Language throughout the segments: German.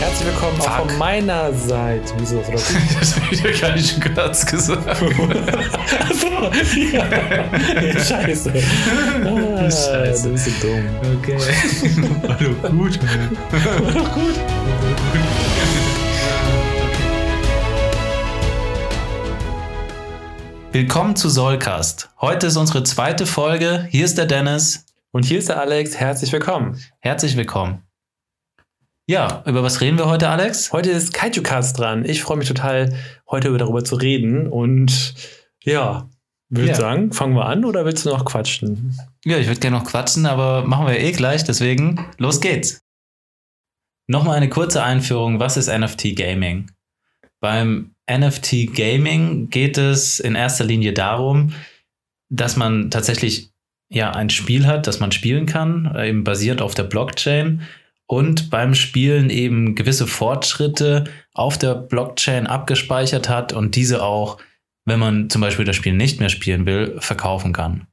Herzlich willkommen auch von meiner Seite. Wieso? Oder? Das habe ich ja gar nicht kurz gesagt. Achso, ja. Scheiße. Ah, Scheiße. Du bist so dumm. Okay. Hallo, gut. War doch gut. Willkommen zu Solcast. Heute ist unsere zweite Folge. Hier ist der Dennis. Und hier ist der Alex. Herzlich willkommen. Herzlich willkommen. Ja, über was reden wir heute, Alex? Heute ist Kaiju Cast dran. Ich freue mich total, heute darüber zu reden. Und ja, würde Ja. sagen, fangen wir an oder willst du noch quatschen? Ja, ich würde gerne noch quatschen, aber machen wir eh gleich, deswegen los geht's. Nochmal eine kurze Einführung, was ist NFT Gaming? Beim NFT Gaming geht es in erster Linie darum, dass man tatsächlich ja ein Spiel hat, das man spielen kann, äh, eben basierend auf der Blockchain und beim Spielen eben gewisse Fortschritte auf der Blockchain abgespeichert hat und diese auch, wenn man zum Beispiel das Spiel nicht mehr spielen will, verkaufen kann.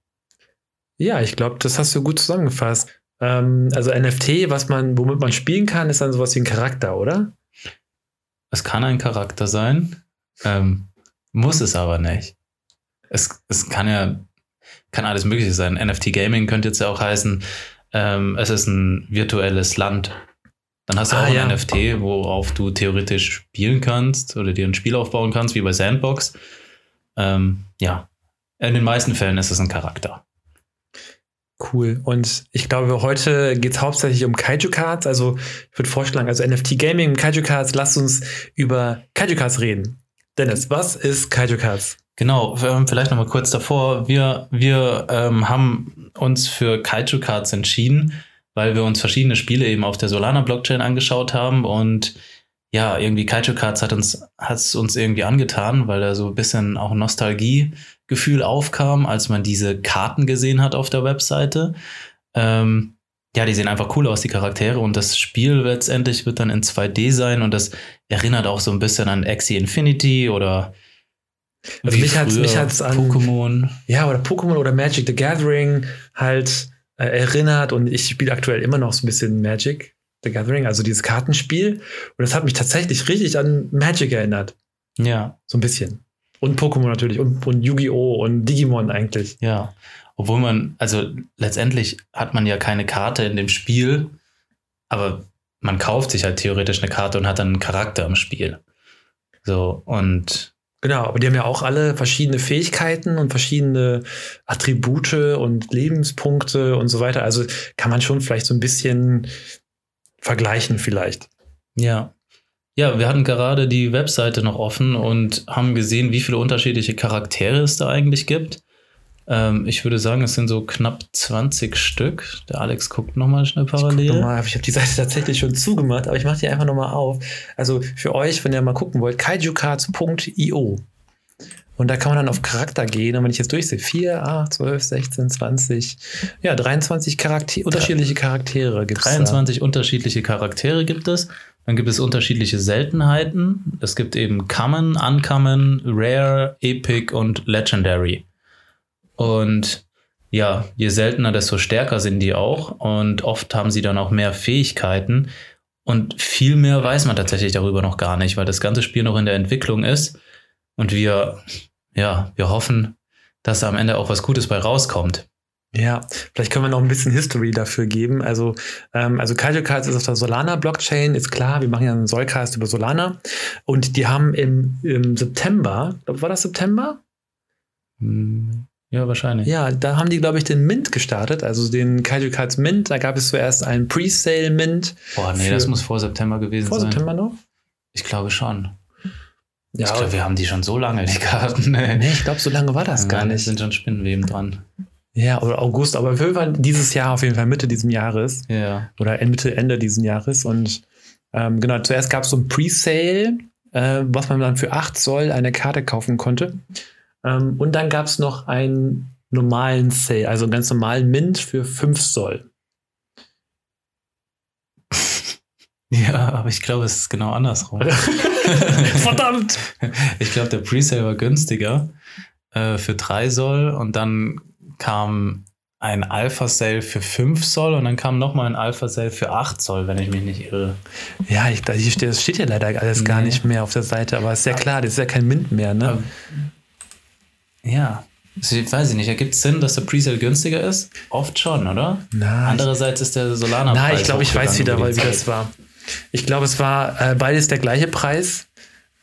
Ja, ich glaube, das hast du gut zusammengefasst. Ähm, also NFT, was man, womit man spielen kann, ist dann sowas wie ein Charakter, oder? Es kann ein Charakter sein, ähm, muss es aber nicht. Es, es kann ja kann alles Mögliche sein. NFT Gaming könnte jetzt ja auch heißen, ähm, es ist ein virtuelles Land. Dann hast du Ah, auch ein ja. NFT, worauf du theoretisch spielen kannst oder dir ein Spiel aufbauen kannst, wie bei Sandbox. Ähm, ja, in den meisten Fällen ist es ein Charakter. Cool. Und ich glaube, heute geht es hauptsächlich um Kaiju Cards. Also ich würde vorschlagen, also NFT Gaming und Kaiju Cards, lasst uns über Kaiju Cards reden. Dennis, was ist Kaiju Cards? Genau, ähm, vielleicht noch mal kurz davor. Wir, wir ähm, haben uns für Kaiju Cards entschieden, weil wir uns verschiedene Spiele eben auf der Solana Blockchain angeschaut haben und ja, irgendwie Kaiju Cards hat uns, hat's uns irgendwie angetan, weil da so ein bisschen auch Nostalgiegefühl aufkam, als man diese Karten gesehen hat auf der Webseite. Ähm, ja, die sehen einfach cool aus, die Charaktere. Und das Spiel letztendlich wird dann in 2D sein und das erinnert auch so ein bisschen an Axie Infinity oder Also wie mich früher mich hat's an- Pokémon. Ja, oder Pokémon oder Magic the Gathering halt äh, erinnert und ich spiele aktuell immer noch so ein bisschen Magic the Gathering, also dieses Kartenspiel. Und das hat mich tatsächlich richtig an Magic erinnert. Ja, So ein bisschen. Und Pokémon natürlich und, und Yu-Gi-Oh! und Digimon eigentlich. ja. Obwohl man, also letztendlich hat man ja keine Karte in dem Spiel, aber man kauft sich halt theoretisch eine Karte und hat dann einen Charakter im Spiel. So, und Genau, aber die haben ja auch alle verschiedene Fähigkeiten und verschiedene Attribute und Lebenspunkte und so weiter. Also kann man schon vielleicht so ein bisschen vergleichen vielleicht. ja. Ja, wir hatten gerade die Webseite noch offen und haben gesehen, wie viele unterschiedliche Charaktere es da eigentlich gibt. Ähm, ich würde sagen, es sind so knapp 20 Stück. Der Alex guckt nochmal schnell Ich, parallel. noch mal, ich habe die Seite tatsächlich schon zugemacht, aber ich mache die einfach nochmal auf. Also für euch, wenn ihr mal gucken wollt, kaijucards.io. Und da kann man dann auf Charakter gehen. Und wenn ich jetzt durchsehe, 4, 8, 12, 16, 20, ja, 23 Charakter unterschiedliche Charaktere gibt es. 23 unterschiedliche Charaktere gibt es. Dann gibt es unterschiedliche Seltenheiten. Es gibt eben Common, Uncommon, Rare, Epic und Legendary. Und ja, je seltener, desto stärker sind die auch. Und oft haben sie dann auch mehr Fähigkeiten. Und viel mehr weiß man tatsächlich darüber noch gar nicht, weil das ganze Spiel noch in der Entwicklung ist. Und wir, ja, wir hoffen, dass da am Ende auch was Gutes bei rauskommt. Ja, vielleicht können wir noch ein bisschen History dafür geben. Also, ähm, also Kaiju Cards ist auf der Solana-Blockchain, ist klar, wir machen ja einen Solcast über Solana. Und die haben im, im September, war das September? Hm, Ja, wahrscheinlich. Ja, da haben die, glaube ich, den Mint gestartet, also den Kaiju Cards Mint. Da gab es zuerst einen Pre-Sale Mint. Boah, nee, das muss vor September gewesen Vor sein. September noch? Ich glaube schon. Ja, ich glaube, wir haben die schon so lange, die Karten. Nee, ich glaube, so lange war das gar Nein, nicht. Es sind schon Spinnenweben dran. Ja, oder August, aber auf jeden Fall dieses Jahr, auf jeden Fall Mitte dieses Jahres. Ja. oder Mitte, Ende diesen Jahres. Und ähm, genau, zuerst gab es so ein Pre-Sale, äh, was man dann für 8 Soll eine Karte kaufen konnte. Ähm, und dann gab es noch einen normalen Sale, also einen ganz normalen Mint für 5 Soll. Ja, aber ich glaube, es ist genau andersrum. Verdammt! ich glaube, der Presale war günstiger äh, für 3 Soll und dann kam ein Alpha Cell für 5 Zoll und dann kam nochmal ein Alpha Cell für 8 Zoll, wenn ich mich nicht irre. Ja, ich, das steht ja leider alles gar Nee. nicht mehr auf der Seite, aber ist ja klar, das ist ja kein Mint mehr, ne? Ja. Ich weiß ich nicht, ergibt es Sinn, dass der Presale günstiger ist? Oft schon, oder? Ich- Andererseits ist der Solana Nein, ich glaube, ich weiß wieder, weil wie das war. Ich glaube, es war äh, beides der gleiche Preis,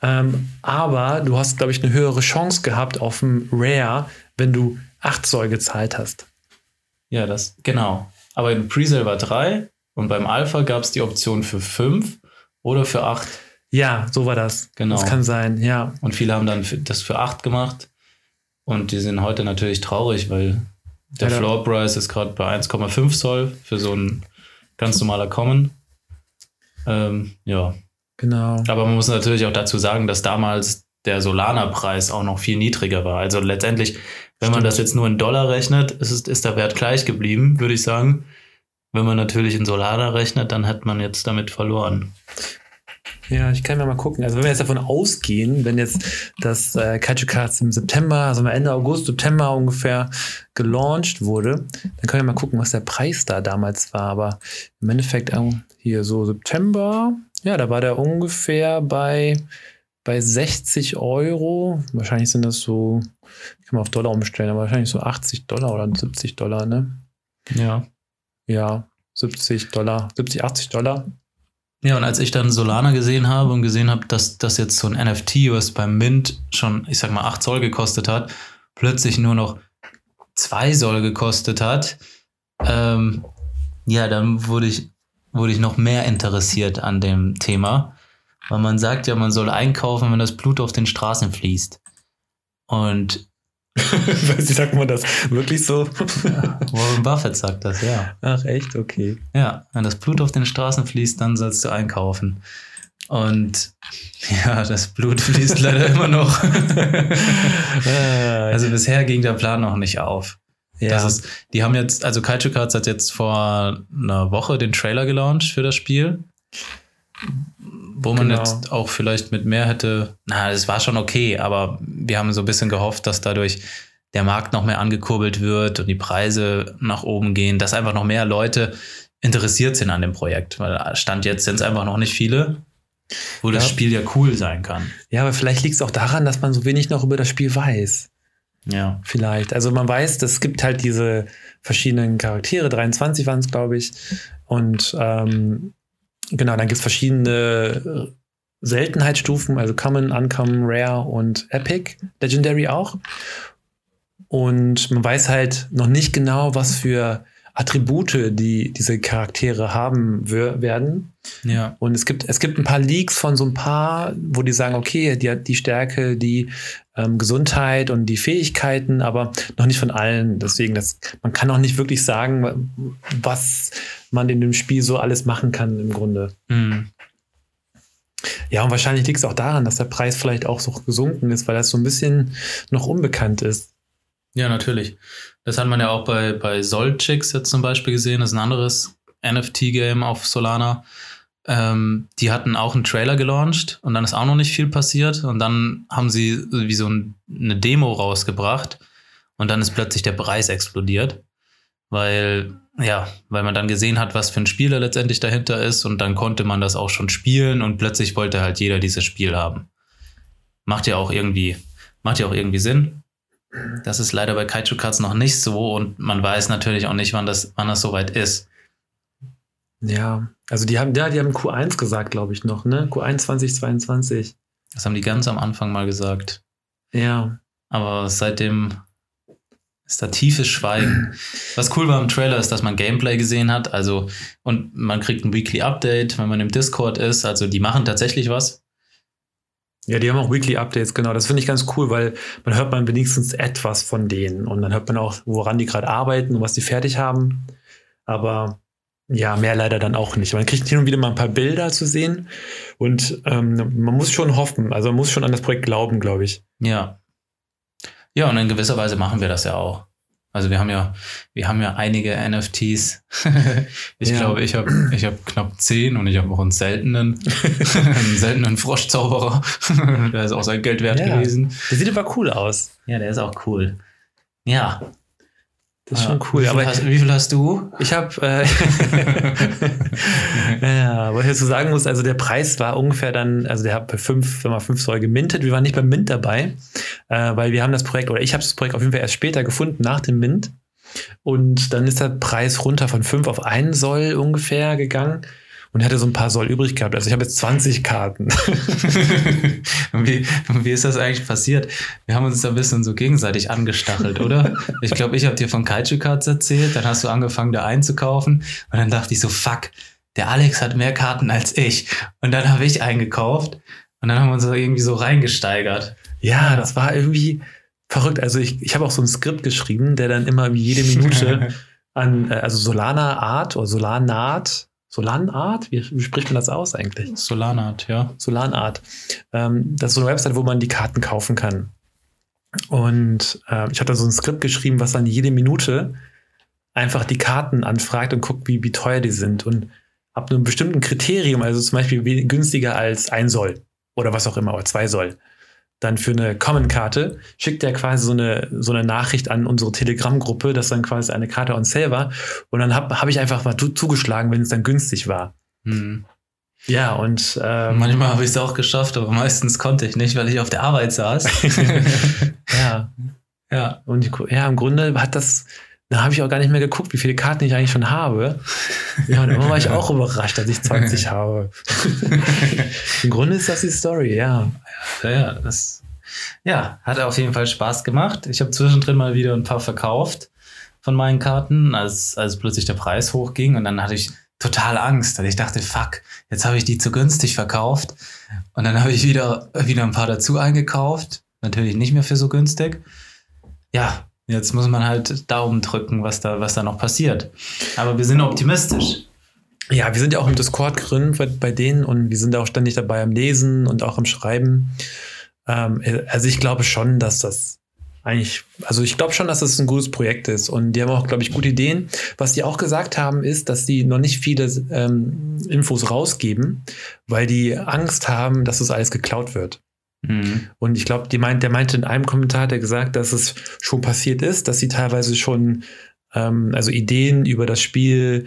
ähm, aber du hast, glaube ich, eine höhere Chance gehabt auf dem Rare, wenn du 8 Zoll gezahlt hast. Ja, das, genau. Aber im Presale war 3 und beim Alpha gab es die Option für 5 oder für 8. Ja, so war das. Genau. Das kann sein, ja. Und viele haben dann das für 8 gemacht. Und die sind heute natürlich traurig, weil der Ja, Floor Price ist gerade bei 1,5 Zoll für so ein ganz normaler Common. Ähm, ja. Genau. Aber man muss natürlich auch dazu sagen, dass damals der Solana-Preis auch noch viel niedriger war. Also letztendlich, wenn man Stimmt. das jetzt nur in Dollar rechnet, ist, ist der Wert gleich geblieben, würde ich sagen. Wenn man natürlich in Solana rechnet, dann hat man jetzt damit verloren. Ja, ich kann mir mal gucken. Also wenn wir jetzt davon ausgehen, wenn jetzt das äh, Kaiju Cards im September, also Ende August, September ungefähr gelauncht wurde, dann können wir mal gucken, was der Preis da damals war. Aber im Endeffekt ähm, hier so September, ja, da war der ungefähr bei, bei 60 Euro. Wahrscheinlich sind das so, kann man auf Dollar umstellen, aber wahrscheinlich so 80 Dollar oder 70 Dollar, ne? Ja. Ja, 70 Dollar, 70, 80 Dollar. Ja, und als ich dann Solana gesehen habe und gesehen habe, dass das jetzt so ein NFT, was beim Mint schon, ich sag mal, 8 Soll gekostet hat, plötzlich nur noch 2 Soll gekostet hat, ähm, ja, dann wurde ich, wurde ich noch mehr interessiert an dem Thema. Weil man sagt ja, man soll einkaufen, wenn das Blut auf den Straßen fließt. Und Wie sagt man das? Wirklich so? Warren Buffett sagt das, ja. Ach, echt? Okay. Ja, wenn das Blut auf den Straßen fließt, dann sollst du einkaufen. Und ja, das Blut fließt leider immer noch. also bisher ging der Plan noch nicht auf. ja. Das ist, die haben jetzt, also Kaiju Cards hat jetzt vor einer Woche den Trailer gelauncht für das Spiel. Wo man Genau. jetzt auch vielleicht mit mehr hätte, na, es war schon okay, aber wir haben so ein bisschen gehofft, dass dadurch der Markt noch mehr angekurbelt wird und die Preise nach oben gehen, dass einfach noch mehr Leute interessiert sind an dem Projekt, weil Stand jetzt sind es einfach noch nicht viele, wo das Ja. Spiel ja cool sein kann. ja, aber vielleicht liegt es auch daran, dass man so wenig noch über das Spiel weiß. Ja. Vielleicht. Also man weiß, es gibt halt diese verschiedenen Charaktere, 23 waren es, glaube ich. Und ähm, genau, dann gibt es verschiedene äh, Seltenheitsstufen, also Common, Uncommon, Rare und Epic, Legendary auch. Und man weiß halt noch nicht genau, was für Attribute die diese Charaktere haben werden. Ja. Und es gibt, es gibt ein paar Leaks von so ein paar, wo die sagen, okay, die hat die Stärke, die ähm, Gesundheit und die Fähigkeiten, aber noch nicht von allen. Deswegen, das, man kann auch nicht wirklich sagen, was man in dem Spiel so alles machen kann im Grunde. Mhm. Ja, und wahrscheinlich liegt es auch daran, dass der Preis vielleicht auch so gesunken ist, weil das so ein bisschen noch unbekannt ist. Ja, natürlich. Das hat man ja auch bei, bei Solchix jetzt zum Beispiel gesehen. Das ist ein anderes NFT-Game auf Solana. Ähm, die hatten auch einen Trailer gelauncht und dann ist auch noch nicht viel passiert. Und dann haben sie wie so ein, eine Demo rausgebracht und dann ist plötzlich der Preis explodiert. Weil, ja, weil man dann gesehen hat, was für ein Spieler letztendlich dahinter ist und dann konnte man das auch schon spielen und plötzlich wollte halt jeder dieses Spiel haben. Macht ja auch irgendwie, macht ja auch irgendwie Sinn. Das ist leider bei Kaiju Cards noch nicht so und man weiß natürlich auch nicht, wann das, wann das soweit ist. Ja, also die haben, ja, die haben Q1 gesagt, glaube ich, noch, ne? Q1 2022. Das haben die ganz am Anfang mal gesagt. Ja. Aber seitdem ist da tiefes Schweigen. Was cool war im Trailer ist, dass man Gameplay gesehen hat. Also, und man kriegt ein Weekly Update, wenn man im Discord ist. Also, die machen tatsächlich was. Ja, die haben auch Weekly Updates, genau. Das finde ich ganz cool, weil man hört man wenigstens etwas von denen und dann hört man auch, woran die gerade arbeiten und was die fertig haben. Aber ja, mehr leider dann auch nicht. Man kriegt hin und wieder mal ein paar Bilder zu sehen und ähm, man muss schon hoffen, also man muss schon an das Projekt glauben, glaube ich. Ja. Ja, und in gewisser Weise machen wir das ja auch. Also wir haben ja, wir haben ja einige NFTs. ich Ja. glaube, ich habe ich hab knapp zehn und ich habe auch einen seltenen, einen seltenen Froschzauberer. der ist auch sein Geld wert Ja. gewesen. Der sieht aber cool aus. Ja, der ist auch cool. Ja. Das ist Ja. schon cool. Wie viel, Aber hast, wie viel hast du? ich habe, äh, ja, was ich dazu sagen muss, also der Preis war ungefähr dann, also der hat bei fünf, wenn man fünf Soll gemintet. Wir waren nicht beim Mint dabei, äh, weil wir haben das Projekt, oder ich habe das Projekt auf jeden Fall erst später gefunden, nach dem Mint. Und dann ist der Preis runter von 5 auf 1 Soll ungefähr gegangen. Und hatte so ein paar Soll übrig gehabt. Also ich habe jetzt 20 Karten. Und wie, wie ist das eigentlich passiert? Wir haben uns da ein bisschen so gegenseitig angestachelt, oder? Ich glaube, ich habe dir von Kaiju Cards erzählt, dann hast du angefangen, da einzukaufen. Und dann dachte ich so, fuck, der Alex hat mehr Karten als ich. Und dann habe ich eingekauft. Und dann haben wir uns da irgendwie so reingesteigert. Ja, das war irgendwie verrückt. Also ich, ich habe auch so ein Skript geschrieben, der dann immer wie jede Minute an, äh, also Solana Art oder Solanart, Solanart, wie, wie spricht man das aus eigentlich? Solanart, ja. Solanart. Ähm, das ist so eine Website, wo man die Karten kaufen kann. Und ähm, ich habe da so ein Skript geschrieben, was dann jede Minute einfach die Karten anfragt und guckt, wie, wie teuer die sind. Und ab einem bestimmten Kriterium, also zum Beispiel günstiger als ein Soll oder was auch immer, oder zwei Soll, dann für eine Common-Karte schickt er quasi so eine, so eine Nachricht an unsere Telegram-Gruppe, dass dann quasi eine Karte on sale war. Und dann habe hab ich einfach mal zu, zugeschlagen, wenn es dann günstig war. Hm. Ja, und ähm, Manchmal habe ich es auch geschafft, aber meistens konnte ich nicht, weil ich auf der Arbeit saß. ja, ja. Und ja, im Grunde hat das, da habe ich auch gar nicht mehr geguckt, wie viele Karten ich eigentlich schon habe. Ja, und immer war ich auch überrascht, dass ich 20 habe. Im Grunde ist das die Story, ja. Ja, ja, das ja, hat auf jeden Fall Spaß gemacht. Ich habe zwischendrin mal wieder ein paar verkauft von meinen Karten, als, als plötzlich der Preis hochging. Und dann hatte ich total Angst, weil ich dachte, fuck, jetzt habe ich die zu günstig verkauft. Und dann habe ich wieder, wieder ein paar dazu eingekauft. Natürlich nicht mehr für so günstig. Ja, jetzt muss man halt Daumen drücken, was da, was da noch passiert. Aber wir sind optimistisch. Ja, wir sind ja auch im Discord drin bei, denen und wir sind auch ständig dabei am Lesen und auch am Schreiben. Ähm, also ich glaube schon, dass das eigentlich, also ich glaube schon, dass das ein gutes Projekt ist und die haben auch, glaube ich, gute Ideen. Was die auch gesagt haben, ist, dass die noch nicht viele ähm, Infos rausgeben, weil die Angst haben, dass das alles geklaut wird. Mhm. Und ich glaube, meint, der meinte in einem Kommentar, hat er gesagt, dass es schon passiert ist, dass sie teilweise schon ähm, also Ideen über das Spiel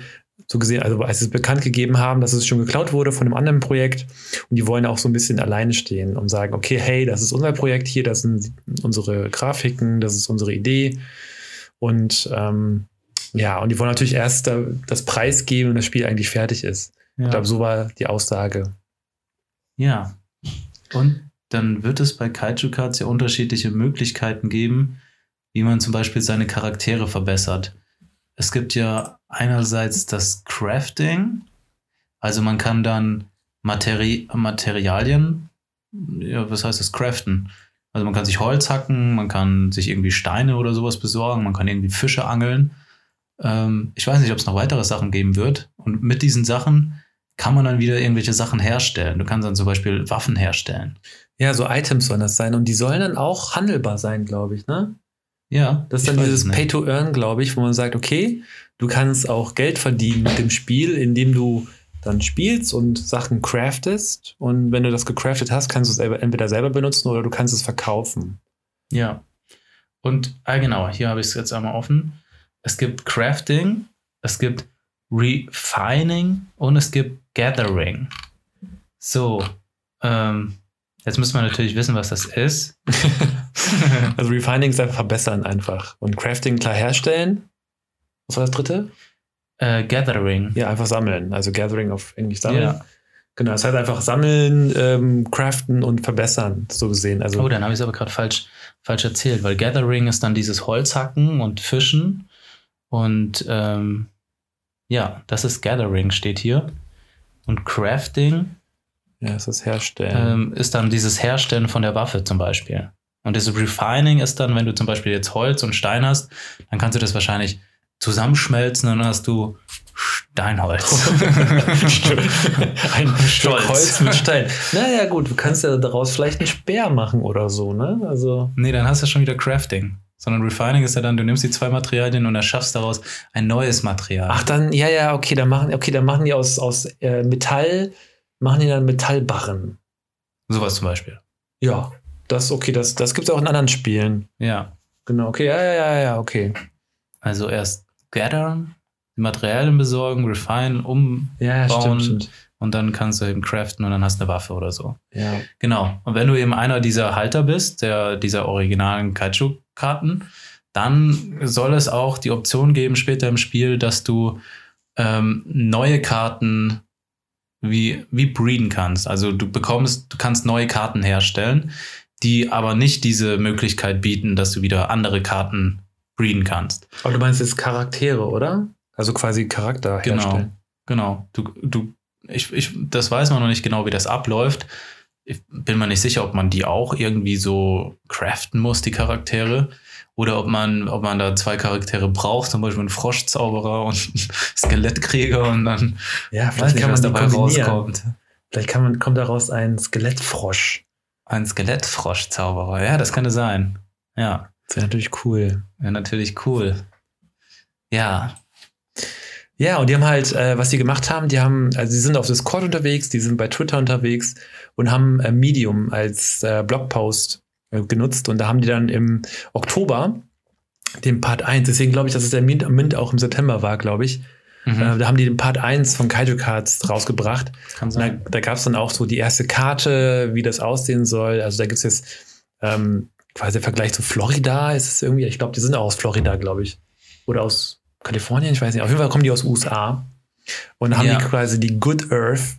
so gesehen, also als sie es bekannt gegeben haben, dass es schon geklaut wurde von einem anderen Projekt und die wollen auch so ein bisschen alleine stehen und sagen, okay, hey, das ist unser Projekt hier, das sind unsere Grafiken, das ist unsere Idee und ähm, ja, und die wollen natürlich erst da, das Preis geben, wenn das Spiel eigentlich fertig ist. Ja. Ich glaube, so war die Aussage. Ja. Und dann wird es bei Kaiju Cards ja unterschiedliche Möglichkeiten geben, wie man zum Beispiel seine Charaktere verbessert. Es gibt ja einerseits das Crafting, also man kann dann Materi Materialien, ja, was heißt das, craften? Also man kann sich Holz hacken, man kann sich irgendwie Steine oder sowas besorgen, man kann irgendwie Fische angeln. Ähm, ich weiß nicht, ob es noch weitere Sachen geben wird. Und mit diesen Sachen kann man dann wieder irgendwelche Sachen herstellen. Du kannst dann zum Beispiel Waffen herstellen. Ja, so Items sollen das sein und die sollen dann auch handelbar sein, glaube ich, ne? Ja, Das ist dann dieses. Pay to Earn, glaube ich, wo man sagt, okay, du kannst auch Geld verdienen mit dem Spiel, indem du dann spielst und Sachen craftest. Und wenn du das gecraftet hast, kannst du es entweder selber benutzen oder du kannst es verkaufen. Ja. Und, ah, genau, hier habe ich es jetzt einmal offen. Es gibt Crafting, es gibt Refining und es gibt Gathering. So, ähm, jetzt müssen wir natürlich wissen, was das ist. Also Refining ist einfach verbessern einfach. Und Crafting klar herstellen. Was war das dritte? Äh, Gathering. Ja, einfach sammeln. Also Gathering auf Englisch sammeln. Ja. Genau, das heißt einfach sammeln, ähm, craften und verbessern, so gesehen. Also Oh, dann habe ich es aber gerade falsch, falsch erzählt, weil Gathering ist dann dieses Holzhacken und Fischen. Und ähm, ja, das ist Gathering, steht hier. Und Crafting ja, ist das Herstellen. ähm, ist dann dieses Herstellen von der Waffe zum Beispiel. Und das Refining ist dann, wenn du zum Beispiel jetzt Holz und Stein hast, dann kannst du das wahrscheinlich zusammenschmelzen und dann hast du Steinholz. Ein Stolz. Holz mit Stein. Naja, gut, du kannst ja daraus vielleicht einen Speer machen oder so, ne? Also. nee, dann hast du schon wieder Crafting. Sondern Refining ist ja dann, du nimmst die zwei Materialien und erschaffst daraus ein neues Material. Ach, dann, ja, ja, okay, dann machen, okay, dann machen die aus, aus äh, Metall, machen die dann Metallbarren. Sowas zum Beispiel. Ja, das, okay, das, das gibt es auch in anderen Spielen. Ja. Genau, okay, ja, ja, ja, ja, okay. Also erst gathern, Materialien besorgen, refine, umbauen Ja, stimmt, stimmt. Und dann kannst du eben craften und dann hast du eine Waffe oder so. Ja. Genau. Und wenn du eben einer dieser Halter bist, der dieser originalen Kaiju-Karten, dann soll es auch die Option geben später im Spiel, dass du ähm, neue Karten wie, wie breeden kannst. Also du bekommst, du kannst neue Karten herstellen, die aber nicht diese Möglichkeit bieten, dass du wieder andere Karten breeden kannst. Aber du meinst jetzt Charaktere, oder? Also quasi Charakter Genau. herstellen. Genau. Du, du, ich, ich, das weiß man noch nicht genau, wie das abläuft. Ich bin mir nicht sicher, ob man die auch irgendwie so craften muss, die Charaktere. Oder ob man, ob man da zwei Charaktere braucht, zum Beispiel einen Froschzauberer und einen Skelettkrieger und dann Ja, weiß vielleicht nicht, kann man was die dabei rauskommt. Vielleicht kann man, kommt daraus ein Skelettfrosch. Ein Skelettfroschzauberer, ja, das könnte sein. Ja, Das wäre natürlich cool. wäre natürlich cool. Ja, Ja, und die haben halt, äh, was die gemacht haben, die haben, also die sind auf Discord unterwegs, die sind bei Twitter unterwegs und haben äh, Medium als äh, Blogpost äh, genutzt. Und da haben die dann im Oktober den Part 1, deswegen glaube ich, dass es der Mint, Mint auch im September war, glaube ich. mhm. Äh, da haben die den Part 1 von Kaiju Cards rausgebracht. kann Und da, sein. da gab es dann auch so die erste Karte, wie das aussehen soll. Also da gibt es jetzt ähm, quasi der Vergleich zu Florida. Ist es irgendwie, ich glaube, die sind auch aus Florida, glaube ich. Oder aus Kalifornien, ich weiß nicht. Auf jeden Fall kommen die aus USA. Und haben Ja. die quasi die Good Earth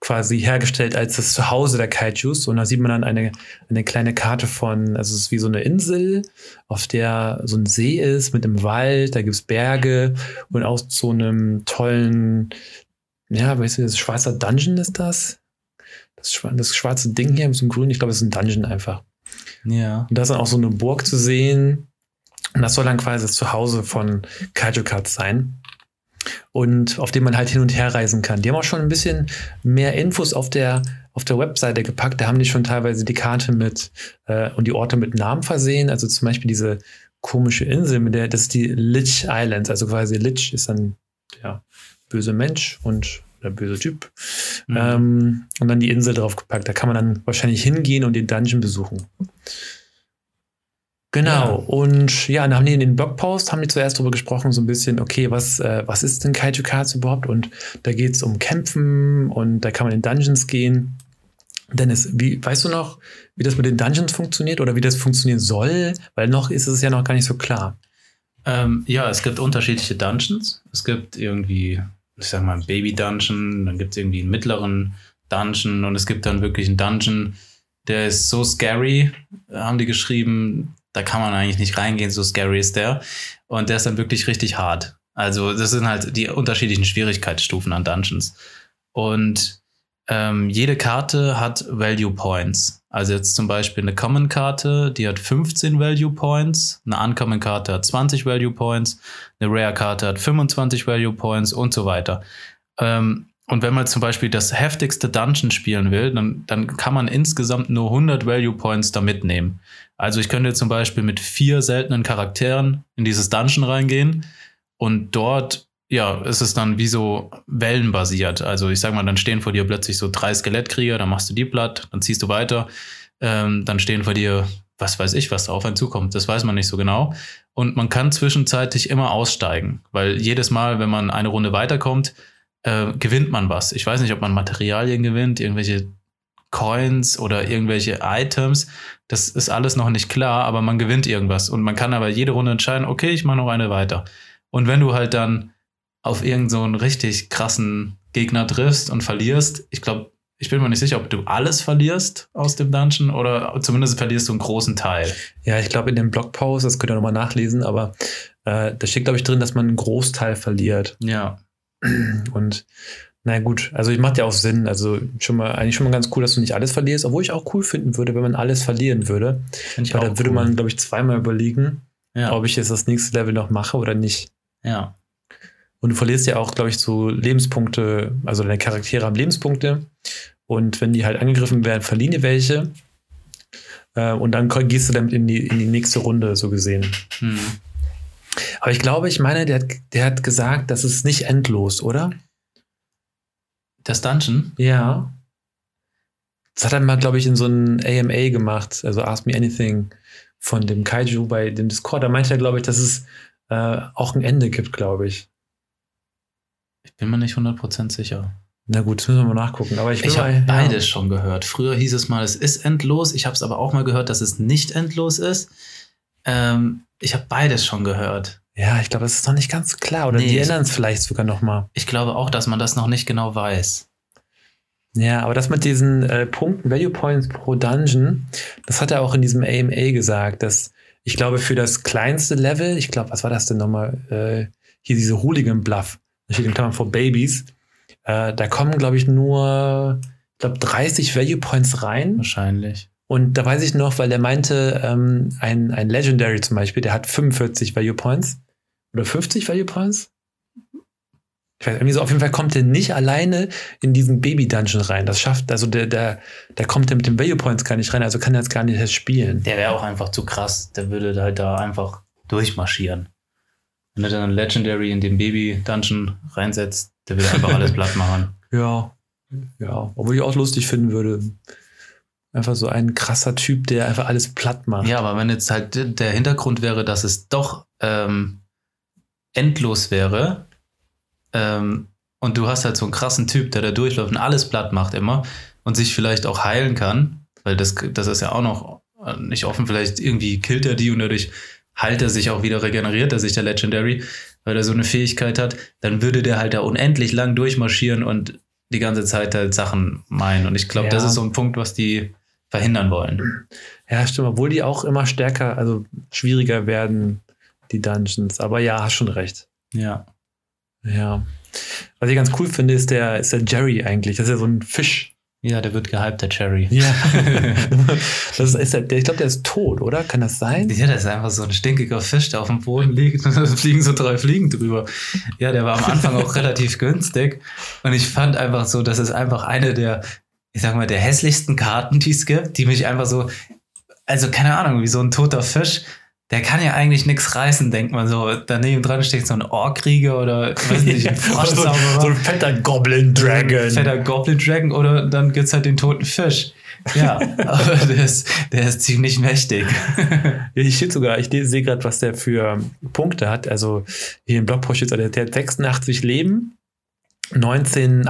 quasi hergestellt als das Zuhause der Kaijus. Und da sieht man dann eine, eine kleine Karte von, also es ist wie so eine Insel, auf der so ein See ist mit einem Wald, da gibt es Berge und aus so einem tollen, ja, weißt du, das schwarze Dungeon ist das? Das, das schwarze Ding hier mit so einem grün, ich glaube, es ist ein Dungeon einfach. Ja. Und da ist dann auch so eine Burg zu sehen. Und das soll dann quasi das Zuhause von Kaiju Cards sein. Und auf dem man halt hin und her reisen kann. Die haben auch schon ein bisschen mehr Infos auf der, auf der Webseite gepackt. Da haben die schon teilweise die Karte mit äh, und die Orte mit Namen versehen. Also zum Beispiel diese komische Insel, mit der, das ist die Lich Islands. Also quasi Lich ist dann der böse Mensch und der böse Typ. Mhm. Ähm, und dann die Insel draufgepackt. Da kann man dann wahrscheinlich hingehen und den Dungeon besuchen. Genau. Ja. Und ja, dann haben die in den Blogpost, haben die zuerst darüber gesprochen, so ein bisschen, okay, was, äh, was ist denn Kaiju Cards überhaupt? Und da geht es um Kämpfen und da kann man in Dungeons gehen. Dennis, wie, weißt du noch, wie das mit den Dungeons funktioniert oder wie das funktionieren soll? Weil noch ist es ja noch gar nicht so klar. Ähm, ja, es gibt unterschiedliche Dungeons. Es gibt irgendwie, ich sag mal, einen Baby-Dungeon, dann gibt es irgendwie einen mittleren Dungeon und es gibt dann wirklich einen Dungeon, der ist so scary, haben die geschrieben, da kann man eigentlich nicht reingehen, so scary ist der. Und der ist dann wirklich richtig hart. Also, das sind halt die unterschiedlichen Schwierigkeitsstufen an Dungeons. Und ähm, jede Karte hat Value Points. Also jetzt zum Beispiel eine Common-Karte, die hat 15 Value Points, eine Uncommon-Karte hat 20 Value Points, eine Rare-Karte hat 25 Value Points und so weiter. Ähm, und wenn man zum Beispiel das heftigste Dungeon spielen will, dann, dann kann man insgesamt nur 100 Value Points da mitnehmen. Also ich könnte zum Beispiel mit vier seltenen Charakteren in dieses Dungeon reingehen und dort, ja, ist es dann wie so wellenbasiert. Also ich sag mal, dann stehen vor dir plötzlich so drei Skelettkrieger, dann machst du die platt, dann ziehst du weiter, ähm, dann stehen vor dir, was weiß ich, was da auf einen zukommt. Das weiß man nicht so genau. Und man kann zwischenzeitlich immer aussteigen, weil jedes Mal, wenn man eine Runde weiterkommt, äh, gewinnt man was. Ich weiß nicht, ob man Materialien gewinnt, irgendwelche Coins oder irgendwelche Items. Das ist alles noch nicht klar, aber man gewinnt irgendwas. Und man kann aber jede Runde entscheiden, okay, ich mache noch eine weiter. Und wenn du halt dann auf irgendeinen so einen richtig krassen Gegner triffst und verlierst, ich glaube, ich bin mir nicht sicher, ob du alles verlierst aus dem Dungeon oder zumindest verlierst du einen großen Teil. Ja, ich glaube, in dem Blogpost, das könnt ihr nochmal nachlesen, aber äh, da steht, glaube ich, drin, dass man einen Großteil verliert. Ja. Und na gut, also ich macht ja auch Sinn. Also schon mal eigentlich schon mal ganz cool, dass du nicht alles verlierst, obwohl ich auch cool finden würde, wenn man alles verlieren würde. Find ich Weil dann würde cool. man, glaube ich, zweimal überlegen, ja. ob ich jetzt das nächste Level noch mache oder nicht. ja. Und du verlierst ja auch, glaube ich, so Lebenspunkte, also deine Charaktere haben Lebenspunkte. Und wenn die halt angegriffen werden, verlieren die welche. Äh, und dann gehst du damit in die, in die nächste Runde, so gesehen. Hm. Aber ich glaube, ich meine, der hat, der hat gesagt, das ist nicht endlos, oder? Das Dungeon? Ja. Das hat er mal, glaube ich, in so einem AMA gemacht, also Ask Me Anything von dem Kaiju bei dem Discord. Da meinte er, glaube ich, dass es, äh, auch ein Ende gibt, glaube ich. Ich bin mir nicht 100% sicher. Na gut, das müssen wir mal nachgucken. Aber ich, Ich habe mal- beides schon gehört. Früher hieß es mal, es ist endlos. Ich habe es aber auch mal gehört, dass es nicht endlos ist. Ähm, ich habe beides schon gehört. Ja, ich glaube, das ist noch nicht ganz klar. Oder Nee, die ändern es vielleicht sogar noch mal. Ich glaube auch, dass man das noch nicht genau weiß. Ja, aber das mit diesen äh, Punkten, Value Points pro Dungeon, das hat er auch in diesem AMA gesagt, dass ich glaube, für das kleinste Level, ich glaube, was war das denn nochmal? Äh, hier diese Hooligan Bluff, da steht in Klammern for Babies, äh, da kommen, glaube ich, nur, ich glaube, 30 Value Points rein. Wahrscheinlich. Und da weiß ich noch, weil er meinte, ähm, ein, ein Legendary zum Beispiel, der hat 45 Value Points oder 50 Value Points. Ich weiß, irgendwie so, auf jeden Fall kommt der nicht alleine in diesen Baby-Dungeon rein. Das schafft, also der, der, der kommt ja mit den Value Points gar nicht rein, also kann er jetzt gar nicht erst spielen. Der wäre auch einfach zu krass. Der würde halt da einfach durchmarschieren. Wenn du dann ein Legendary in den Baby-Dungeon reinsetzt, der würde einfach alles platt machen. Ja. Ja, obwohl ich auch lustig finden würde. Einfach so ein krasser Typ, der einfach alles platt macht. Ja, aber wenn jetzt halt der Hintergrund wäre, dass es doch ähm, endlos wäre ähm, und du hast halt so einen krassen Typ, der da durchläuft und alles platt macht immer und sich vielleicht auch heilen kann, weil das, das ist ja auch noch nicht offen, vielleicht irgendwie killt er die und dadurch heilt er sich auch wieder, regeneriert er sich, der Legendary, weil er so eine Fähigkeit hat, dann würde der halt da unendlich lang durchmarschieren und die ganze Zeit halt Sachen meinen. Und ich glaube, Ja. das ist so ein Punkt, was die verhindern wollen. Ja, stimmt, obwohl die auch immer stärker, also schwieriger werden, die Dungeons. Aber ja, hast schon recht. Ja. Ja. Was ich ganz cool finde, ist der, ist der Jerry eigentlich. Das ist ja so ein Fisch. Ja, der wird gehypt, der Cherry. Ja. das ist, der, der, ich glaube, der ist tot, oder? Kann das sein? Ja, das ist einfach so ein stinkiger Fisch, der auf dem Boden liegt und da fliegen so drei Fliegen drüber. Ja, der war am Anfang auch relativ günstig und ich fand einfach so, das ist einfach eine der, ich sag mal, der hässlichsten Karten, die es gibt, die mich einfach so, also keine Ahnung, wie so ein toter Fisch, der kann ja eigentlich nichts reißen, denkt man so. Daneben dran steht so ein Orkrieger oder, weiß nicht, ein so, so ein fetter Goblin Dragon. Fetter Goblin Dragon oder dann gibt's halt den toten Fisch. Ja, aber der ist, der ist ziemlich mächtig. Hier steht sogar, ich sehe gerade, was der für Punkte hat. Also hier im Blogpost steht, der, hat 86 Leben, 19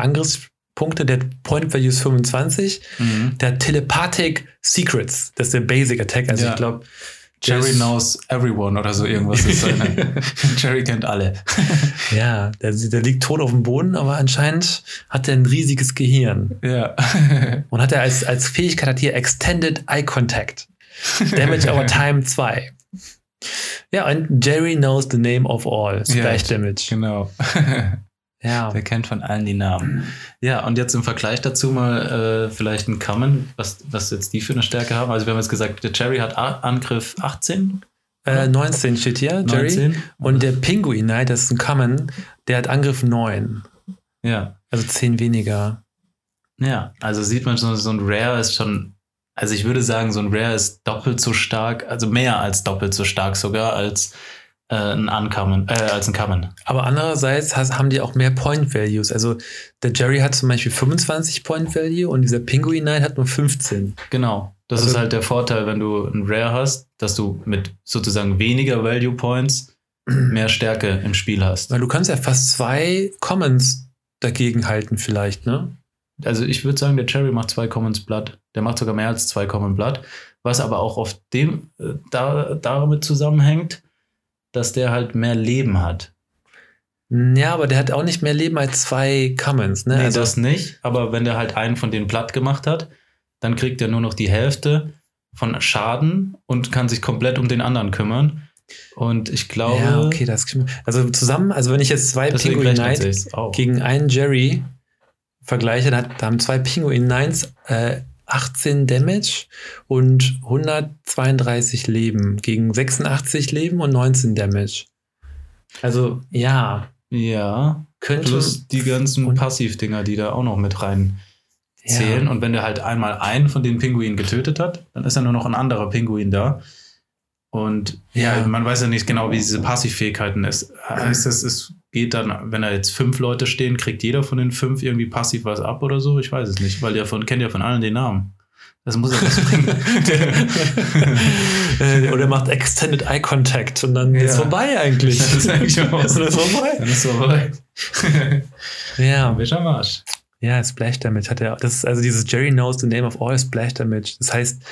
Angriffspunkte, der Point Values 25, Mhm. der Telepathic Secrets, das ist der Basic Attack. Also Ja. ich glaube, Jerry ist- knows everyone oder so irgendwas ist seine. Jerry kennt alle. ja, der, der liegt tot auf dem Boden, aber anscheinend hat er ein riesiges Gehirn. Ja. Und hat er als, als Fähigkeit hat hier Extended Eye Contact. Damage over Time 2. Ja, und Jerry knows the name of all. Splash Ja. Damage. genau. Ja. Der kennt von allen die Namen. Ja, und jetzt im Vergleich dazu mal äh, vielleicht ein Common, was, was jetzt die für eine Stärke haben. Also wir haben jetzt gesagt, der Jerry hat A Angriff 18, Äh, 19 steht hier, Jerry. 19. Und der Pinguin Knight, das ist ein Common, der hat Angriff 9. Ja. Also 10 weniger. Ja, also sieht man schon, so ein Rare ist schon, also ich würde sagen, so ein Rare ist doppelt so stark, also mehr als doppelt so stark sogar als äh, ein Uncommon, äh, als ein Common. Aber andererseits has, haben die auch mehr Point Values. Also der Jerry hat zum Beispiel 25 Point Value und dieser Pinguin Knight hat nur 15. Genau. Das Also- ist halt der Vorteil, wenn du ein Rare hast, dass du mit sozusagen weniger Value Points mehr Stärke im Spiel hast. Weil du kannst ja fast zwei Commons dagegen halten vielleicht, ne? Also ich würde sagen, der Cherry macht zwei Commons Blood. Der macht sogar mehr als zwei Common Blood. Was aber auch auf dem äh, da, damit zusammenhängt, dass der halt mehr Leben hat. Ja, aber der hat auch nicht mehr Leben als zwei Commons, ne? Nee, also, das nicht. Aber wenn der halt einen von denen platt gemacht hat, dann kriegt er nur noch die Hälfte von Schaden und kann sich komplett um den anderen kümmern. Und ich glaube, ja, okay, das Also zusammen, also wenn ich jetzt zwei Pinguin rechnet Knight sich's auch. gegen einen Jerry vergleiche, da haben zwei Pinguin Knights äh, 18 Damage und 132 Leben gegen 86 Leben und 19 Damage. Also ja, Ja, könnte plus die ganzen Passivdinger, die da auch noch mit rein zählen. Ja. Und wenn der halt einmal einen von den Pinguinen getötet hat, dann ist ja nur noch ein anderer Pinguin da. Und ja, Ja. man weiß ja nicht genau, wie diese Passivfähigkeiten ist. Heißt das, es geht dann, wenn da jetzt fünf Leute stehen, kriegt jeder von den fünf irgendwie passiv was ab oder so? Ich weiß es nicht, weil der von, kennt ja von allen den Namen. Das muss er was bringen. Äh, Oder macht Extended Eye Contact und dann ist Ja. vorbei eigentlich. Das ist eigentlich schon Ist das vorbei? Dann ist vorbei. Ja, Bist am Arsch. ja, Splash Damage hat er. Das ist also dieses Jerry knows the name of all Splash Damage. Das heißt,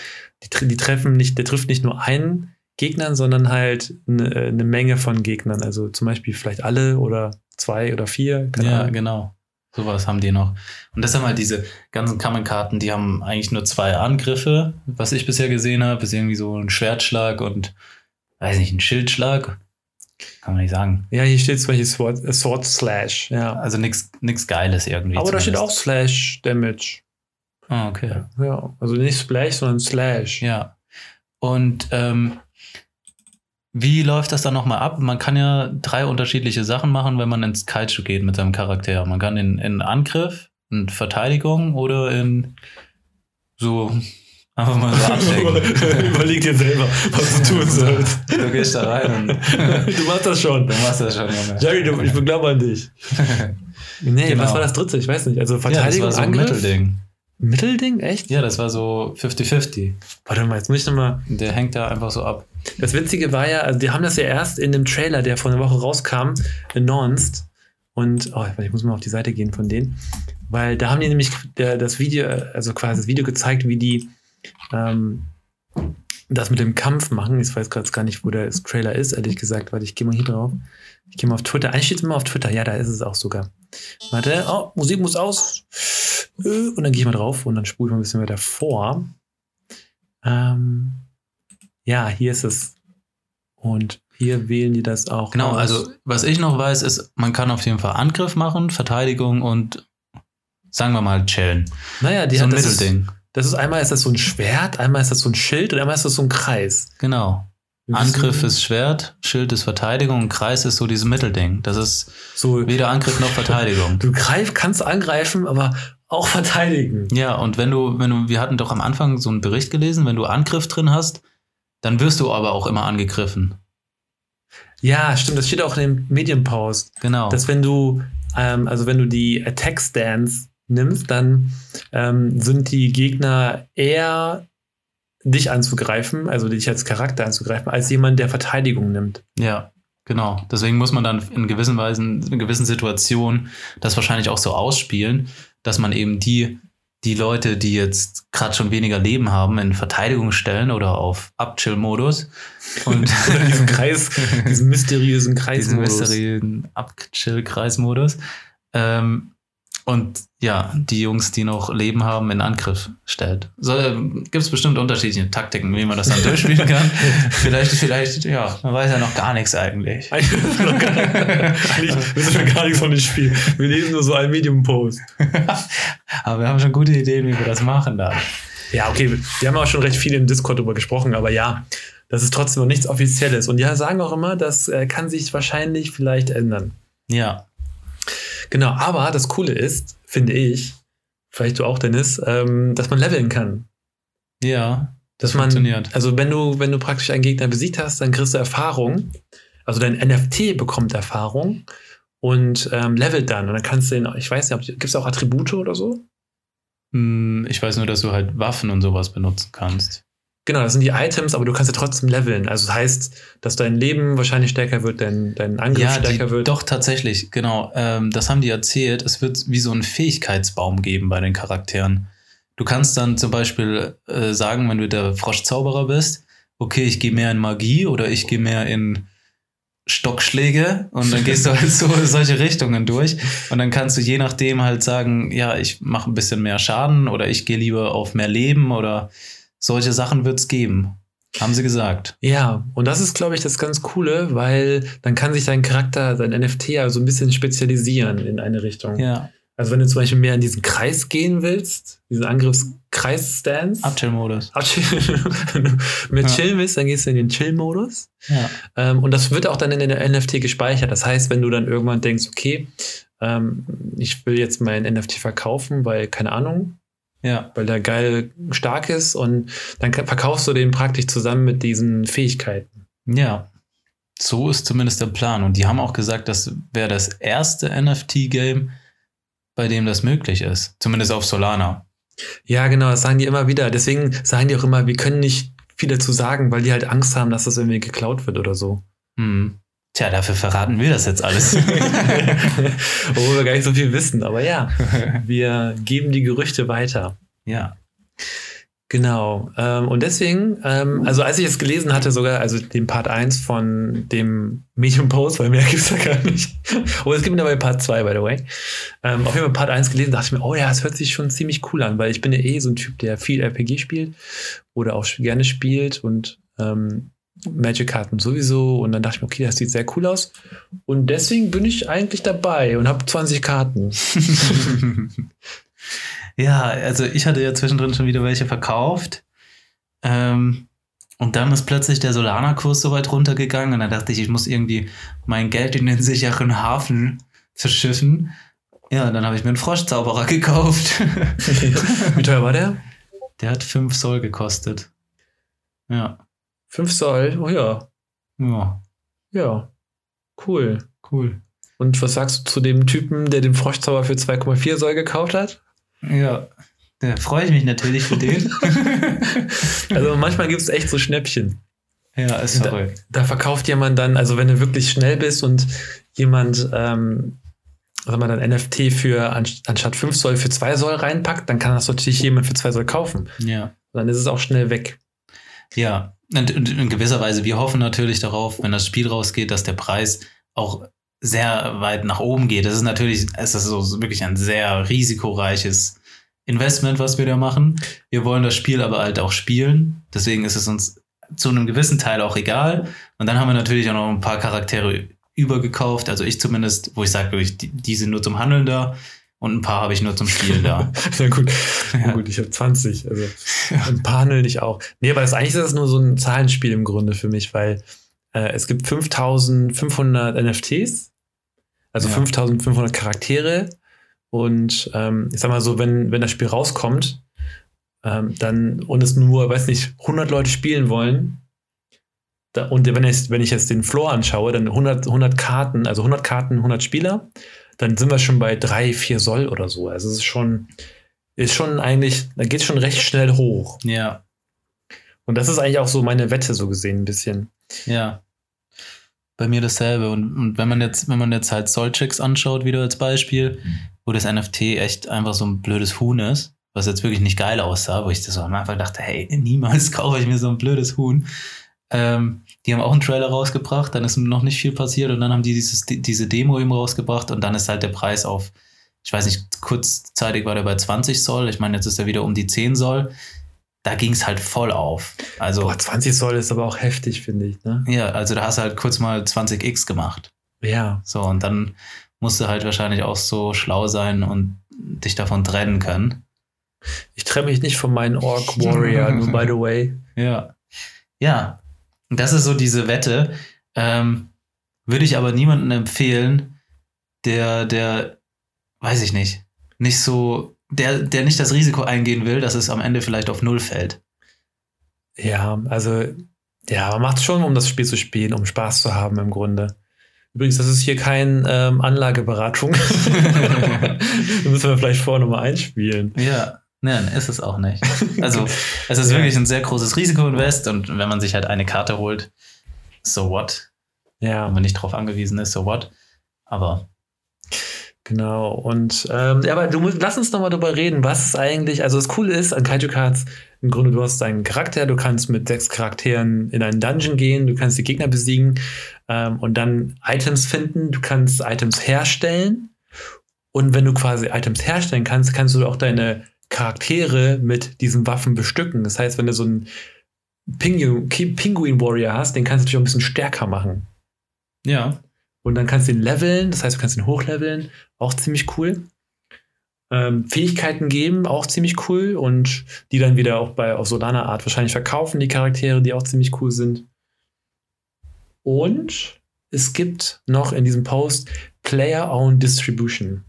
die, die treffen nicht, der trifft nicht nur einen Gegnern, sondern halt eine, eine Menge von Gegnern. Also zum Beispiel vielleicht alle oder zwei oder vier. Ja, Ahnung. genau. Sowas haben die noch. Und das haben halt diese ganzen Common-Karten, die haben eigentlich nur zwei Angriffe, was ich bisher gesehen habe, ist irgendwie so ein Schwertschlag und, weiß nicht, ein Schildschlag. Kann man nicht sagen. Ja, hier steht zum Beispiel Sword, äh, Sword Slash. Ja. Also nichts Geiles irgendwie. Aber da steht auch zumindest. Slash Damage. Ah, okay. Ja, also nicht Splash, sondern Slash. Ja. Und ähm, wie läuft das dann nochmal ab? Man kann ja drei unterschiedliche Sachen machen, wenn man ins Kaiju geht mit seinem Charakter. Man kann in, in Angriff, in Verteidigung oder in so einfach mal so abdecken. Überleg dir selber, was du tun sollst. du gehst da rein und Du machst das schon. du machst das schon, Junge. Jerry, du, ich glaube an dich. Nee, Genau. was war das dritte? Ich weiß nicht. Also ja, das Verteidigung, war so ein Angriff? Mittelding. Mittelding? Echt? Ja, das war so 50-50. Warte mal, jetzt muss ich nochmal. Der hängt da einfach so ab. Das Witzige war ja, also die haben das ja erst in dem Trailer, der vor einer Woche rauskam, announced. Und, oh, ich muss mal auf die Seite gehen von denen. Weil da haben die nämlich das Video, also quasi das Video gezeigt, wie die ähm, das mit dem Kampf machen. Ich weiß gerade gar nicht, wo der Trailer ist, ehrlich gesagt. Warte, ich gehe mal hier drauf. Ich gehe mal auf Twitter. Eigentlich steht es immer auf Twitter. Ja, da ist es auch sogar. Warte, oh, Musik muss aus. Und dann gehe ich mal drauf und dann spule ich mal ein bisschen weiter vor. Ähm, ja, hier ist es. Und hier wählen die das auch. Genau, aus. also was ich noch weiß, ist, man kann auf jeden Fall Angriff machen, Verteidigung und sagen wir mal chillen. Naja, die so ein hat das ist, Mittelding. das ist einmal ist das so ein Schwert, einmal ist das so ein Schild und einmal ist das so ein Kreis. Genau. Angriff ist Schwert, Schild ist Verteidigung und Kreis ist so dieses Mittelding. Das ist so. weder Angriff noch Verteidigung. Du greif, kannst angreifen, aber auch verteidigen. Ja, und wenn du, wenn du, wir hatten doch am Anfang so einen Bericht gelesen, wenn du Angriff drin hast, dann wirst du aber auch immer angegriffen. Ja, stimmt. Das steht auch in dem Medium Post. Genau. dass wenn du, ähm, also wenn du die Attack Stance nimmst, dann ähm, sind die Gegner eher dich anzugreifen, also dich als Charakter anzugreifen, als jemand, der Verteidigung nimmt. Ja, genau. Deswegen muss man dann in gewissen Weisen, in gewissen Situationen das wahrscheinlich auch so ausspielen, dass man eben die, die Leute, die jetzt gerade schon weniger Leben haben, in Verteidigung stellen oder auf Abchill-Modus. Und diesen Kreis, diesen mysteriösen Kreis. diesen mysteriösen Abchill-Kreismodus. Ähm, und ja, die Jungs, die noch Leben haben, in Angriff stellt. So, Gibt es bestimmt unterschiedliche Taktiken, wie man das dann durchspielen kann. vielleicht, vielleicht, ja, man weiß ja noch gar nichts eigentlich. Eigentlich wissen wir gar- nichts von dem Spiel. Wir lesen nur so ein Medium Post. Aber wir haben schon gute Ideen, wie wir das machen dann. Ja, okay, wir haben auch schon recht viel im Discord darüber gesprochen, aber ja, das ist trotzdem noch nichts Offizielles. Und ja, sagen auch immer, das äh, kann sich wahrscheinlich vielleicht ändern. Ja, Genau, aber das Coole ist, finde ich, vielleicht du auch, Dennis, ähm, dass man leveln kann. ja, Dass man, funktioniert. also wenn du, wenn du praktisch einen Gegner besiegt hast, dann kriegst du Erfahrung. Also dein NFT bekommt Erfahrung und ähm, levelt dann. Und dann kannst du den, ich weiß nicht, gibt es auch Attribute oder so? Hm, Ich weiß nur, dass du halt Waffen und sowas benutzen kannst. Genau, das sind die Items, aber du kannst ja trotzdem leveln. Also das heißt, dass dein Leben wahrscheinlich stärker wird, dein, dein Angriff Ja, die, stärker wird. doch, tatsächlich, genau. Ähm, das haben die erzählt. Es wird wie so einen Fähigkeitsbaum geben bei den Charakteren. Du kannst dann zum Beispiel äh, sagen, wenn du der Froschzauberer bist, okay, ich gehe mehr in Magie oder ich gehe mehr in Stockschläge und dann gehst du halt so solche Richtungen durch und dann kannst du je nachdem halt sagen, ja, ich mache ein bisschen mehr Schaden oder ich gehe lieber auf mehr Leben oder solche Sachen wird es geben. Haben sie gesagt. Ja, und das ist, glaube ich, das ganz Coole, weil dann kann sich dein Charakter, dein NFT ja so ein bisschen spezialisieren in eine Richtung. Ja. Also wenn du zum Beispiel mehr in diesen Kreis gehen willst, diesen Angriffskreis-Stance, Abchill-Modus. wenn du mit Ja. Chill willst, dann gehst du in den Chill-Modus. Ja. Ähm, und das wird auch dann in der NFT gespeichert. Das heißt, wenn du dann irgendwann denkst, okay, ähm, ich will jetzt mein NFT verkaufen, weil, keine Ahnung, Ja. weil der geil stark ist und dann ka- verkaufst du den praktisch zusammen mit diesen Fähigkeiten. Ja, so ist zumindest der Plan. Und die haben auch gesagt, das wäre das erste NFT-Game, bei dem das möglich ist. Zumindest auf Solana. Ja, genau, das sagen die immer wieder. Deswegen sagen die auch immer, wir können nicht viel dazu sagen, weil die halt Angst haben, dass das irgendwie geklaut wird oder so. Hm. Tja, dafür verraten wir das jetzt alles. Obwohl wir gar nicht so viel wissen, aber ja, wir geben die Gerüchte weiter. ja. Genau. Ähm, und deswegen, ähm, also als ich es gelesen hatte, sogar, also den Part 1 von dem Medium Post, weil mehr gibt es da gar nicht. oh, es gibt dabei Part 2, by the way. Ähm, auf jeden Fall Part 1 gelesen, dachte ich mir, oh ja, es hört sich schon ziemlich cool an, weil ich bin ja eh so ein Typ, der viel RPG spielt oder auch gerne spielt und ähm, Magic-Karten sowieso. Und dann dachte ich mir, okay, das sieht sehr cool aus. Und deswegen bin ich eigentlich dabei und habe 20 Karten. Ja, also ich hatte ja zwischendrin schon wieder welche verkauft. Ähm, und dann ist plötzlich der Solana-Kurs so weit runtergegangen und dann dachte ich, ich muss irgendwie mein Geld in den sicheren Hafen verschiffen. Ja, dann habe ich mir einen Froschzauberer gekauft. Wie teuer war der? Der hat 5 Soll gekostet. Ja. 5 Soll. Oh ja. Ja, Ja. Cool. cool. Und was sagst du zu dem Typen, der den Froschzauber für 2,4 Soll gekauft hat? Ja. Da freue ich mich natürlich für den. Also manchmal gibt es echt so Schnäppchen. ja, ist verrückt. Da verkauft jemand dann, also wenn du wirklich schnell bist und jemand, ähm, sag mal, dann NFT für an- anstatt 5 Soll für 2 Soll reinpackt, dann kann das natürlich jemand für 2 Soll kaufen. Ja. Dann ist es auch schnell weg. Ja, und, in gewisser Weise, wir hoffen natürlich darauf, wenn das Spiel rausgeht, dass der Preis auch sehr weit nach oben geht. Das ist natürlich, es ist so wirklich ein sehr risikoreiches Investment, was wir da machen. Wir wollen das Spiel aber halt auch spielen. Deswegen ist es uns zu einem gewissen Teil auch egal. Und dann haben wir natürlich auch noch ein paar Charaktere übergekauft. Also ich zumindest, wo ich sage, die, die sind nur zum Handeln da und ein paar habe ich nur zum Spielen da. Na gut, Ja. Gut ich habe 20. Also ein paar handeln ich auch. Nee, aber das, eigentlich ist das nur so ein Zahlenspiel im Grunde für mich, weil äh, es gibt 5500 NFTs, also Ja. 5500 Charaktere. Und ähm, ich sag mal so, wenn, wenn das Spiel rauskommt, ähm, dann und es nur, weiß nicht, 100 Leute spielen wollen, da, und wenn ich, wenn ich jetzt den Floor anschaue, dann 100, 100 Karten, also 100 Karten, 100 Spieler, dann sind wir schon bei 3, 4 Soll oder so. Also es ist schon, ist schon eigentlich, da geht es schon recht schnell hoch. ja, Und das ist eigentlich auch so meine Wette so gesehen ein bisschen. Ja. Bei mir dasselbe. Und, und wenn man jetzt, wenn man jetzt halt Soulchecks anschaut, wieder als Beispiel, wo das NFT echt einfach so ein blödes Huhn ist, was jetzt wirklich nicht geil aussah, wo ich das so am Anfang dachte, hey, niemals kaufe ich mir so ein blödes Huhn. Ähm, die haben auch einen Trailer rausgebracht, dann ist noch nicht viel passiert und dann haben die dieses, die- diese Demo eben rausgebracht und dann ist halt der Preis auf, ich weiß nicht, kurzzeitig war der bei 20 Soll, ich meine, jetzt ist er wieder um die 10 Soll. Da ging es halt voll auf. Also, Boah, 20 Soll ist aber auch heftig, finde ich. Ne? ja, also da hast du halt kurz mal 20x gemacht. Ja. So, und dann musst du halt wahrscheinlich auch so schlau sein und dich davon trennen können. Ich trenne mich nicht von meinen Orc Warrior, by the way. Ja. Ja. Und das ist so diese Wette. Ähm, würde ich aber niemandem empfehlen, der, der, weiß ich nicht, nicht so, der, der nicht das Risiko eingehen will, dass es am Ende vielleicht auf Null fällt. Ja, also, ja, man macht schon, um das Spiel zu spielen, um Spaß zu haben im Grunde. Übrigens, das ist hier kein ähm, Anlageberatung. da müssen wir vielleicht vorher nochmal einspielen. Ja. Nein, ist es auch nicht. Also, es ist wirklich ein sehr großes Risikoinvest und wenn man sich halt eine Karte holt, so what? Ja. Wenn man nicht drauf angewiesen ist, so what? Aber Genau. Und ähm, ja, aber du musst, lass uns noch mal darüber reden, was es eigentlich, also das Coole ist an Kaiju Cards, im Grunde, du hast deinen Charakter, du kannst mit sechs Charakteren in einen Dungeon gehen, du kannst die Gegner besiegen ähm, und dann Items finden, du kannst Items herstellen. Und wenn du quasi Items herstellen kannst, kannst du auch deine Charaktere mit diesen Waffen bestücken. Das heißt, wenn du so einen Pingu Pinguin Warrior hast, den kannst du natürlich auch ein bisschen stärker machen. ja, Und dann kannst du ihn leveln, das heißt, du kannst ihn hochleveln, auch ziemlich cool. Ähm, Fähigkeiten geben, auch ziemlich cool. Und die dann wieder auch bei auf Solana Art wahrscheinlich verkaufen, die Charaktere, die auch ziemlich cool sind. Und es gibt noch in diesem Post Player-Owned Distribution.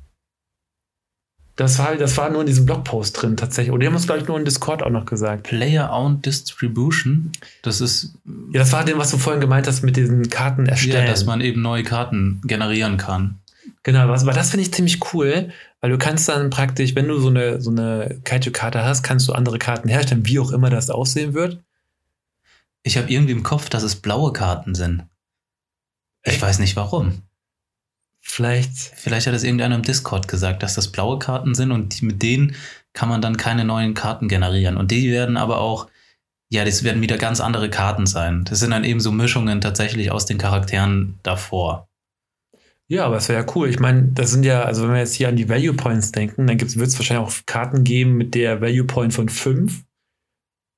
Das war, das war nur in diesem Blogpost drin tatsächlich. Und die haben es, glaube ich, nur in Discord auch noch gesagt. Player-Owned Distribution, das ist Ja, das war dem, was du vorhin gemeint hast mit diesen Karten erstellen. ja, dass man eben neue Karten generieren kann. Genau, was, aber das finde ich ziemlich cool, weil du kannst dann praktisch, wenn du so eine, so eine Kaiju-Karte hast, kannst du andere Karten herstellen, wie auch immer das aussehen wird. Ich habe irgendwie im Kopf, dass es blaue Karten sind. Ich Echt? weiß nicht warum. Vielleicht, Vielleicht hat es irgendeiner im Discord gesagt, dass das blaue Karten sind und die, mit denen kann man dann keine neuen Karten generieren. Und die werden aber auch, ja, das werden wieder ganz andere Karten sein. Das sind dann eben so Mischungen tatsächlich aus den Charakteren davor. ja, aber es wäre ja cool. Ich meine, das sind ja, also wenn wir jetzt hier an die Value Points denken, dann wird es wahrscheinlich auch Karten geben mit der Value Point von 5.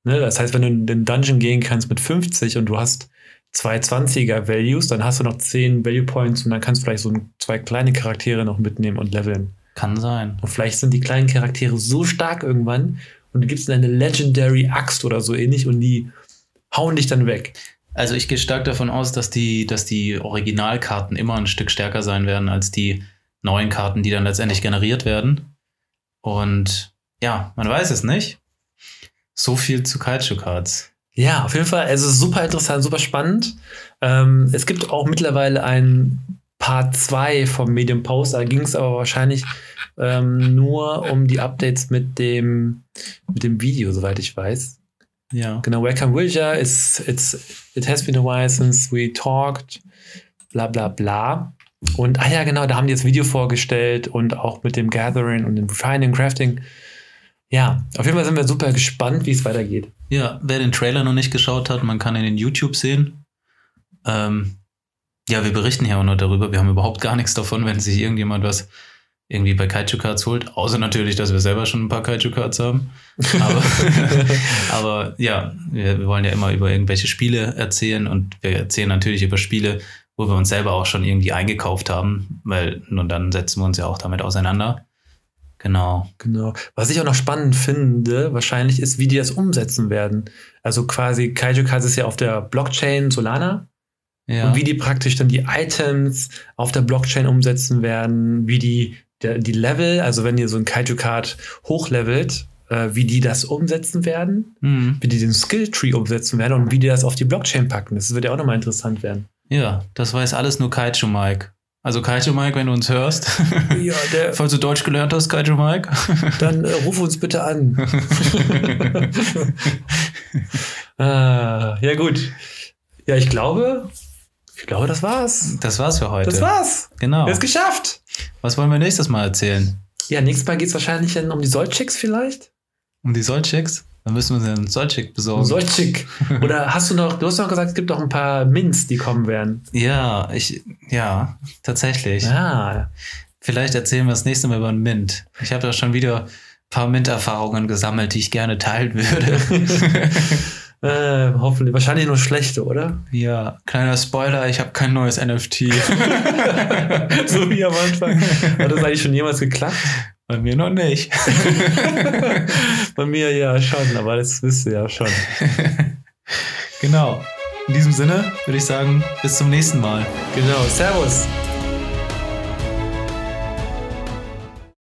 Ne? Das heißt, wenn du in den Dungeon gehen kannst mit 50 und du hast zwei 20er Values, dann hast du noch 10 Value Points und dann kannst du vielleicht so zwei kleine Charaktere noch mitnehmen und leveln. Kann sein. Und vielleicht sind die kleinen Charaktere so stark irgendwann und du gibst ihnen eine Legendary Axt oder so ähnlich und die hauen dich dann weg. Also ich gehe stark davon aus, dass die, dass die Originalkarten immer ein Stück stärker sein werden als die neuen Karten, die dann letztendlich generiert werden. Und ja, man weiß es nicht. So viel zu Kaiju-Cards. Ja, auf jeden Fall. Also super interessant, super spannend. Ähm, es gibt auch mittlerweile ein Part 2 vom Medium Post. Da ging es aber wahrscheinlich ähm, nur um die Updates mit dem, mit dem Video, soweit ich weiß. Ja. Genau, Welcome Wilja, it's, it's, it has been a while since we talked, bla bla bla. Und, ah ja, genau, da haben die das Video vorgestellt und auch mit dem Gathering und dem Refining, Crafting. Ja, auf jeden Fall sind wir super gespannt, wie es weitergeht. Ja, wer den Trailer noch nicht geschaut hat, man kann ihn in YouTube sehen. Ähm, ja, wir berichten hier auch nur darüber. Wir haben überhaupt gar nichts davon, wenn sich irgendjemand was irgendwie bei Kaiju Cards holt. Außer natürlich, dass wir selber schon ein paar Kaiju Cards haben. Aber, aber ja, wir, wir wollen ja immer über irgendwelche Spiele erzählen und wir erzählen natürlich über Spiele, wo wir uns selber auch schon irgendwie eingekauft haben, weil nur dann setzen wir uns ja auch damit auseinander. Genau. Genau. Was ich auch noch spannend finde, wahrscheinlich ist, wie die das umsetzen werden. Also quasi Kaiju Cards ist ja auf der Blockchain Solana. Ja. Und wie die praktisch dann die Items auf der Blockchain umsetzen werden, wie die, der, die Level, also wenn ihr so ein Kaiju-Card hochlevelt, äh, wie die das umsetzen werden, Mhm. wie die den Skill-Tree umsetzen werden und wie die das auf die Blockchain packen. Das wird ja auch nochmal interessant werden. ja, das weiß alles nur Kaiju Mike. Also Kaiju Mike, wenn du uns hörst, Ja, der, falls du Deutsch gelernt hast, Kaiju Mike. dann äh, ruf uns bitte an. ah, ja, gut. Ja, ich glaube, ich glaube, das war's. Das war's für heute. Das war's. Genau. Wir haben es geschafft. Was wollen wir nächstes Mal erzählen? Ja, nächstes Mal geht es wahrscheinlich dann um die Sollchicks vielleicht. Um die Sollchicks? Dann müssen wir uns einen Sollchick besorgen. Sollchick. Oder hast du noch, du hast noch gesagt, es gibt noch ein paar Mints, die kommen werden. ja, ich, ja, tatsächlich. Ja. Vielleicht erzählen wir das nächste Mal über einen Mint. Ich habe da schon wieder ein paar Mint-Erfahrungen gesammelt, die ich gerne teilen würde. Äh, hoffentlich. Wahrscheinlich nur schlechte, oder? ja, kleiner Spoiler, ich habe kein neues NFT. so wie am Anfang. Hat das eigentlich schon jemals geklappt? Bei mir noch nicht. Bei mir ja schon, aber das wisst ihr ja schon. genau. In diesem Sinne würde ich sagen, bis zum nächsten Mal. Genau. Servus.